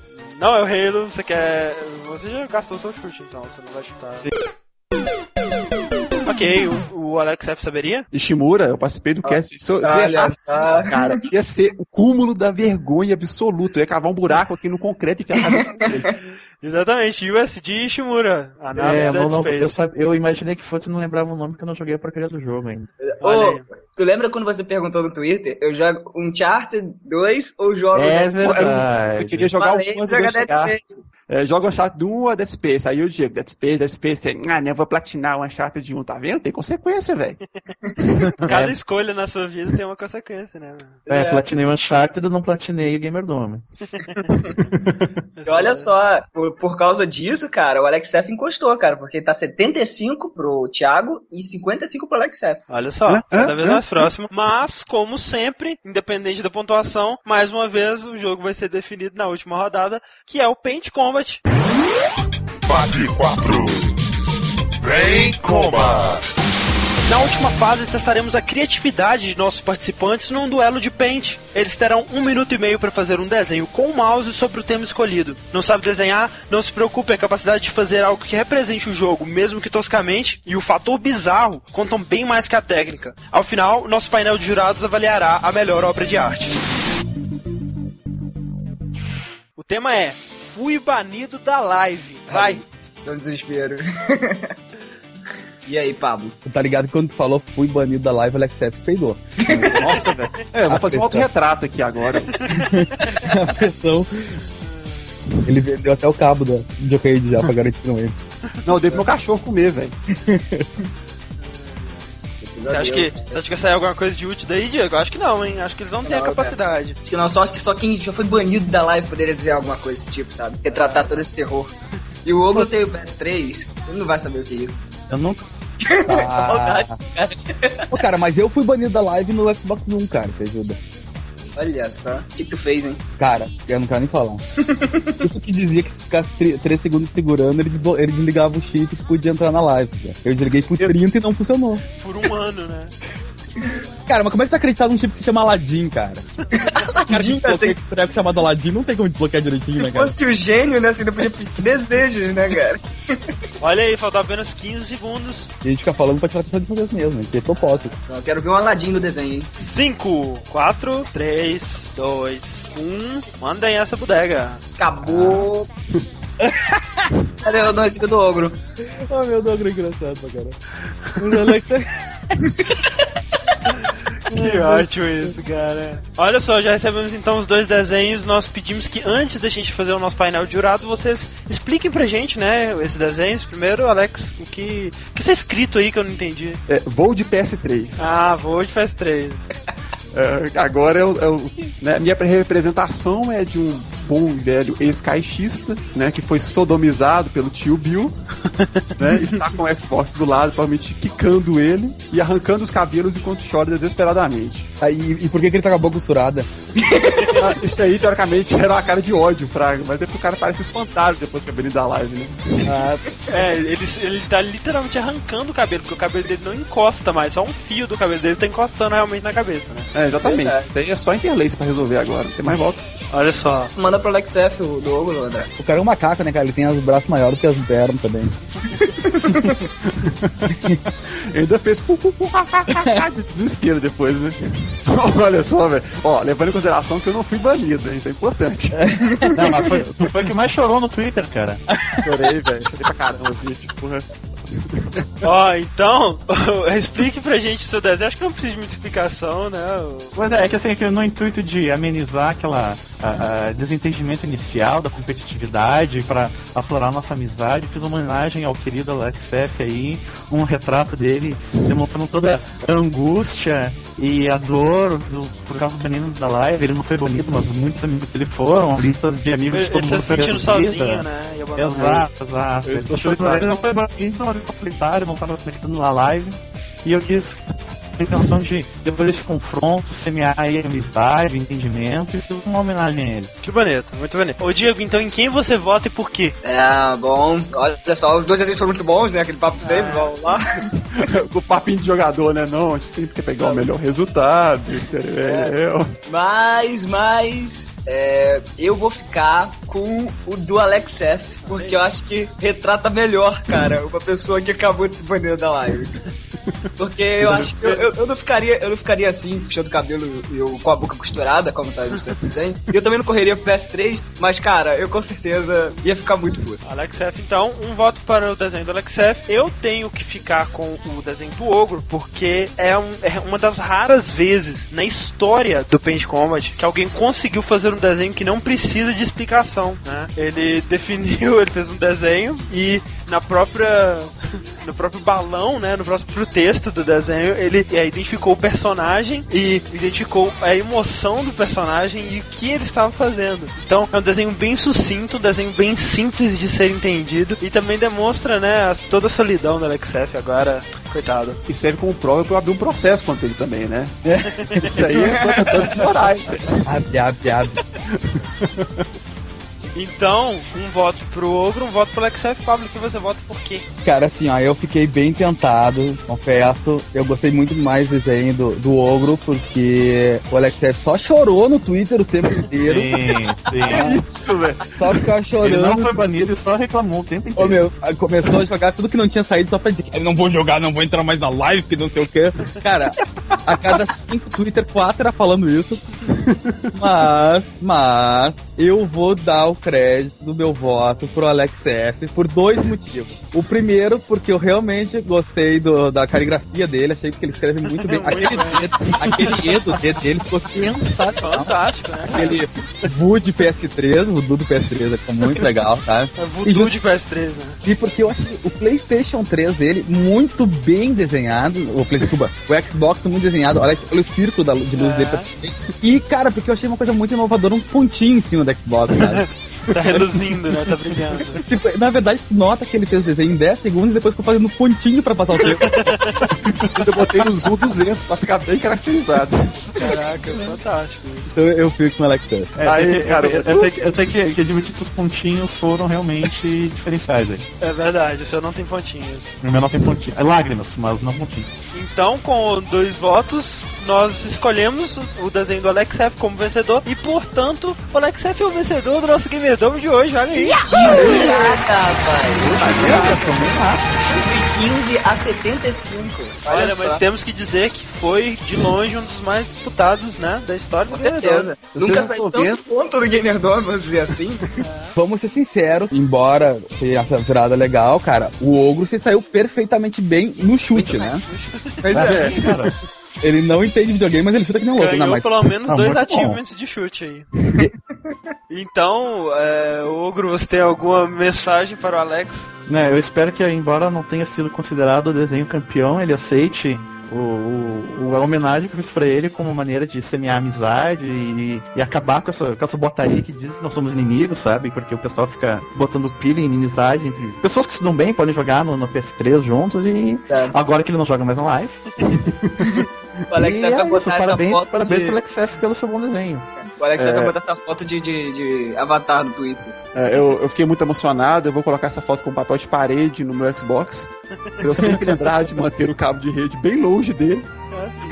Não é o Halo, você quer. Você já gastou seu chute então, você não vai chutar. Ok, o, o Alex F saberia? Ishimura, eu participei do cast. Isso, isso é racista, cara. Ia ser o cúmulo da vergonha absoluta. Eu ia cavar um buraco aqui no concreto e dele. Exatamente, USD Ishimura, a nave É, do Dead não, não, eu, sab- eu imaginei que fosse, não lembrava o nome porque eu não joguei a porcaria do jogo ainda. Olha Ô, tu lembra quando você perguntou no Twitter? Eu jogo Uncharted 2 ou jogo... É Você verdade. queria jogar Falei, o 11 joga Dead. Space. É, joga o Uncharted 1 ou Dead Space. Aí eu digo, Dead Space, Dead Space. Você, ah, né, eu vou platinar o Uncharted 1, tá vendo? Tem consequência, velho. Cada escolha na sua vida tem uma consequência, né? mano? É, platinei o Uncharted e não platinei o Gamer Dome. E olha só, por, por causa disso, cara, o Alex F encostou, cara, porque tá 75 pro Thiago e 55 pro Alex F. Olha só, cada vez mais próximo. Mas, como sempre, independente da pontuação, mais uma vez o jogo vai ser definido na última rodada, que é o Paint Combat. Fase 4. Vem Combat. Na última fase, testaremos a criatividade de nossos participantes num duelo de Paint. Eles terão um minuto e meio para fazer um desenho com o mouse sobre o tema escolhido. Não sabe desenhar? Não se preocupe, a capacidade de fazer algo que represente o jogo, mesmo que toscamente, e o fator bizarro contam bem mais que a técnica. Ao final, nosso painel de jurados avaliará a melhor obra de arte. O tema é Fui banido da live. Vai! Seu desespero. e aí, Pablo? Tá ligado que quando tu falou fui banido da live, o Alex se peidou. Nossa, velho. É, eu vou A fazer um pressão. autorretrato aqui agora. a pressão. Ele vendeu até o cabo da Jockey já pra garantir não ele. Não, eu dei pro meu cachorro comer, velho. Você acha, que, você acha que vai sair alguma coisa de útil daí, Diego? Eu acho que não, hein? Acho que eles não têm a Não, capacidade. Acho que não, só, acho que só quem já foi banido da live poderia dizer alguma coisa desse tipo, sabe? Retratar todo esse terror. E o Ogro tem o PS3, ele não vai saber o que é isso. Eu nunca. Saudade, Ah. Pô, cara, mas eu fui banido da live no Xbox One, cara, você ajuda. Olha só, o que, tu fez, hein? Cara, eu não quero nem falar. Isso que dizia que se ficasse 3 segundos segurando, ele, ele desligava o chip e podia entrar na live. cara. Eu desliguei por 30 e não funcionou. Por um ano, né? Cara, mas como é que tá acreditado num chip que se chama Aladdin, cara? cara, que Aladdin, tem boneco chamado Aladdin não tem como desbloquear direitinho, né, Se cara? fosse o gênio, né? Você não podia pedir desejos, né, cara? Olha aí, faltam apenas 15 segundos. E a gente fica falando pra tirar a pessoa de fazer isso mesmo, que é propósito. Eu quero ver um Aladdin no desenho, hein? 5, 4, 3, 2, 1. Mandem essa bodega. Acabou. Cadê o dois do Ogro? Oh, meu Deus, é engraçado pra caralho. Mas Alex Que ótimo isso, cara. Olha só, já recebemos então os dois desenhos. Nós pedimos que antes da gente fazer o nosso painel de jurado, vocês expliquem pra gente, né, esses desenhos. Primeiro, Alex, o que, o que está escrito aí que eu não entendi? É, voo de PS3. Ah, vou de faz 3. É, agora é o, é o- né, minha representação é de um bom e velho ex-caixista, né, que foi sodomizado pelo tio Bill, né, está com o Xbox do lado, provavelmente quicando ele e arrancando os cabelos enquanto chora desesperadamente. Aí, e por que, que ele tá com a boca costurada? Ah, Isso aí, teoricamente, era uma cara de ódio, Fraga, mas é porque o cara parece espantado depois que a da live, né? Ah, É, ele, ele tá literalmente arrancando o cabelo, porque o cabelo dele não encosta mais, só um fio do cabelo dele tá encostando realmente na cabeça, né? É, exatamente. Verdade. Isso aí é só interlace pra resolver agora, não tem mais volta. Olha só. Manda pro Alex F o do ogro, André. O cara é um macaco, né, cara? Ele tem os braços maiores que as pernas também. Ele ainda fez desespero depois, né? Olha só, velho. Ó, levando em consideração que eu não fui banido, hein? Isso é importante. Não, mas foi, foi o que mais chorou no Twitter, cara. Chorei, velho. Chorei pra caramba, bicho. Porra. Ó, então, explique pra gente o seu desenho. Acho que não precisa de muita explicação, né? Mas é, que assim, no intuito de amenizar aquela a- a desentendimento inicial da competitividade para aflorar nossa amizade, fiz uma homenagem ao querido Alex F aí, um retrato dele demonstrando toda a angústia e a dor do, por causa do menino da live. Ele não foi banido, mas muitos amigos dele foram, listas de amigos de Ele, todo ele tá mundo se sentindo foi reduzida. sozinho, né? Exato, exato. Eu estou Ele, solitário. ele não foi banido, mas ele ficou solitário, não estava conectando na live. E eu quis intenção de, depois desse confronto, semear aí amizade, entendimento e fiz uma homenagem a ele. Que bonito, muito bonito. Ô Diego, então em quem você vota e por quê? É, bom. Olha só, os dois desenhos foram muito bons, né? Aquele papo de sempre, vamos lá. o papinho de jogador, né? Não, a gente tem que pegar o melhor resultado, entendeu? Mas, mas. é, eu vou ficar com o do Alex F, porque eu acho que retrata melhor, cara, uma pessoa que acabou de se banir da live. Porque eu acho que eu, eu- eu não ficaria, eu não ficaria assim, puxando o cabelo eu com a boca costurada, como tá no seu desenho. E eu também não correria pro PS3, mas cara, eu com certeza ia ficar muito puto. Alex F, então, um voto para o desenho do Alex F. Eu tenho que ficar com o desenho do Ogro, porque é, um- é uma das raras vezes na história do Paint Combat que alguém conseguiu fazer um desenho que não precisa de explicação, né? Ele definiu, ele fez um desenho e na própria no próprio balão, né, no próprio texto do desenho, ele é, identificou o personagem e identificou a emoção do personagem e o que ele estava fazendo. Então, é um desenho bem sucinto, um desenho bem simples de ser entendido e também demonstra, né, as- toda a solidão do Alex F agora, coitado. E serve como prova pra eu abrir um processo contra ele também, né? Isso aí é contra morais. Abre, abre, abre. Então, um voto pro Ogro, um voto pro Alex F. Pablo, que você vota por quê? Cara, assim, ó, eu fiquei bem tentado, confesso. Eu gostei muito mais do desenho do, do Ogro, porque o Alex F só chorou no Twitter o tempo inteiro. Sim, sim. Isso, velho. Só ficava chorando. Ele não foi banido e só reclamou o tempo Ô inteiro. meu, aí começou a jogar tudo que não tinha saído só pra dizer que não vou jogar, não vou entrar mais na live, que não sei o quê. Cara, a cada cinco Twitter, quatro era falando isso. Mas, mas, eu vou dar o crédito do meu voto pro Alex F por dois motivos. O primeiro, porque eu realmente gostei do, da caligrafia dele, achei que ele escreve muito bem. Aquele dedo, aquele do dedo dele ficou sensacional. Fantástico, né? Aquele Vood PS3, o Voodoo PS3 ficou muito legal, tá? É voodoo de PS3, né? E porque eu achei o PlayStation 3 dele muito bem desenhado. O, Play- desculpa, o Xbox muito desenhado. Olha, olha o círculo da, de luz É. dele. E, cara, porque eu achei uma coisa muito inovadora, uns pontinhos em cima do Xbox, sabe? Tá reluzindo, né? Tá brilhando. Tipo, na verdade, tu nota que ele fez o desenho em 10 segundos e depois ficou fazendo uns pontinhos pra passar o tempo. Eu botei no Zoom 200 pra ficar bem caracterizado. Caraca, fantástico. então eu fico com o Alex. É, Aí, eu, cara, eu, eu tenho, que- eu tenho que, que admitir que os pontinhos foram realmente diferenciais aí. É verdade, o seu não tem pontinhos. O meu não tem pontinho. É lágrimas, mas não pontinho. Então, com dois votos, nós escolhemos o desenho do Alex F como vencedor e, portanto, o Alex F é o vencedor do nosso Gamer Dome de hoje, olha aí. Caraca, velho. 15 a 75. Olha, só. mas temos que dizer que foi, de longe, um dos mais disputados, né, da história do Com Gamer certeza. Dome. Nunca saiu tanto ponto no Gamer Dome, vamos dizer assim. Vamos ser sinceros, embora tenha essa virada legal, cara, o Ogro se saiu perfeitamente bem no chute, né? Mas é. Ele não entende videogame, mas ele chuta que nem um louco. Ganhou Não, mas... pelo menos Ah, dois muito bom. achievements de chute aí. então, é, Ogro, você tem alguma mensagem para o Alex? Né, eu espero que, embora não tenha sido considerado o desenho campeão, ele aceite o, o- a homenagem que eu fiz pra ele como maneira de semear amizade e, e acabar com essa, com essa botaria que diz que nós somos inimigos, sabe? Porque o pessoal fica botando pilha em inimizade entre pessoas que se dão bem, podem jogar no, no PS3 juntos e agora que ele não joga mais na live. E é isso, parabéns, parabéns de- F pelo seu bom desenho. O Alex vai É. botar essa foto de, de, de avatar no Twitter. É, eu, eu fiquei muito emocionado, eu vou colocar essa foto com papel de parede no meu Xbox. Pra eu sempre lembrar de manter o cabo de rede bem longe dele.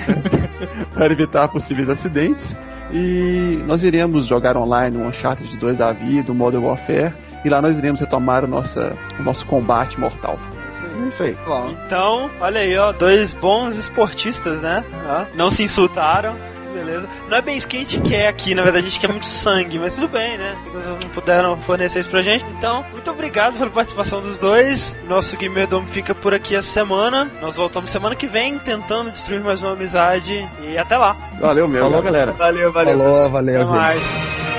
para evitar possíveis acidentes. E nós iremos jogar online um Uncharted 2 da vida, um Modern Warfare. E lá nós iremos retomar o, nossa, o nosso combate mortal. É isso aí. Então, olha aí, ó, dois bons esportistas, né? Ó, não se insultaram. Beleza. Não é bem isso que a gente quer aqui, na verdade a gente quer muito sangue, mas tudo bem, né? Vocês não puderam fornecer isso pra gente. Então, muito obrigado pela participação dos dois. Nosso Gamer Dome fica por aqui essa semana. Nós voltamos semana que vem tentando destruir mais uma amizade. E até lá. Valeu mesmo. Falou, galera. Valeu, valeu. Falou, valeu, Até gente. mais.